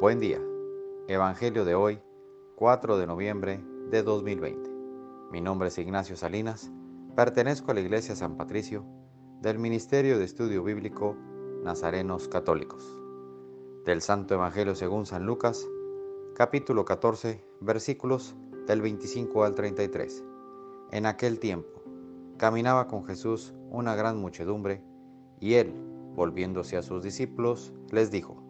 Buen día. Evangelio de hoy, 4 de noviembre de 2020. Mi nombre es Ignacio Salinas, pertenezco a la Iglesia San Patricio del Ministerio de Estudio Bíblico Nazarenos Católicos. Del Santo Evangelio según San Lucas, capítulo 14, versículos del 25 al 33. En aquel tiempo, caminaba con Jesús una gran muchedumbre, y él, volviéndose a sus discípulos, les dijo,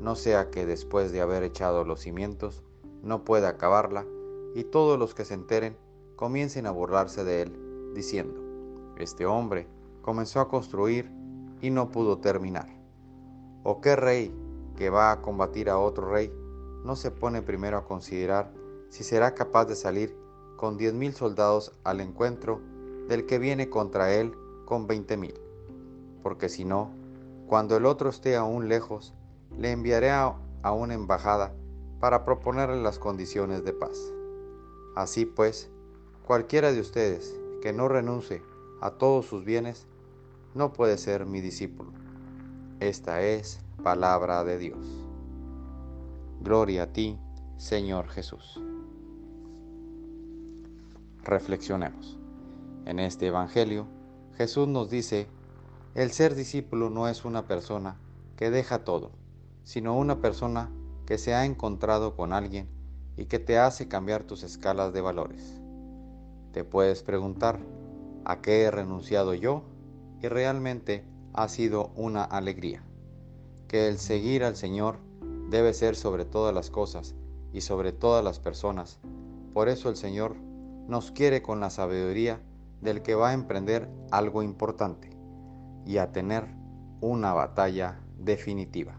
No sea que después de haber echado los cimientos, no pueda acabarla, y todos los que se enteren comiencen a burlarse de él, diciendo, este hombre comenzó a construir y no pudo terminar. ¿O qué rey que va a combatir a otro rey no se pone primero a considerar si será capaz de salir con diez mil soldados al encuentro del que viene contra él con veinte mil? Porque si no, cuando el otro esté aún lejos, le enviaré a, a una embajada para proponerle las condiciones de paz. Así pues, cualquiera de ustedes que no renuncie a todos sus bienes, no puede ser mi discípulo. Esta es palabra de Dios. Gloria a ti, Señor Jesús. Reflexionemos. En este Evangelio, Jesús nos dice, el ser discípulo no es una persona que deja todo, sino una persona que se ha encontrado con alguien y que te hace cambiar tus escalas de valores. Te puedes preguntar, ¿a qué he renunciado yo? Y realmente ha sido una alegría. Que el seguir al Señor debe ser sobre todas las cosas y sobre todas las personas. Por eso el Señor nos quiere con la sabiduría del que va a emprender algo importante y a tener una batalla definitiva.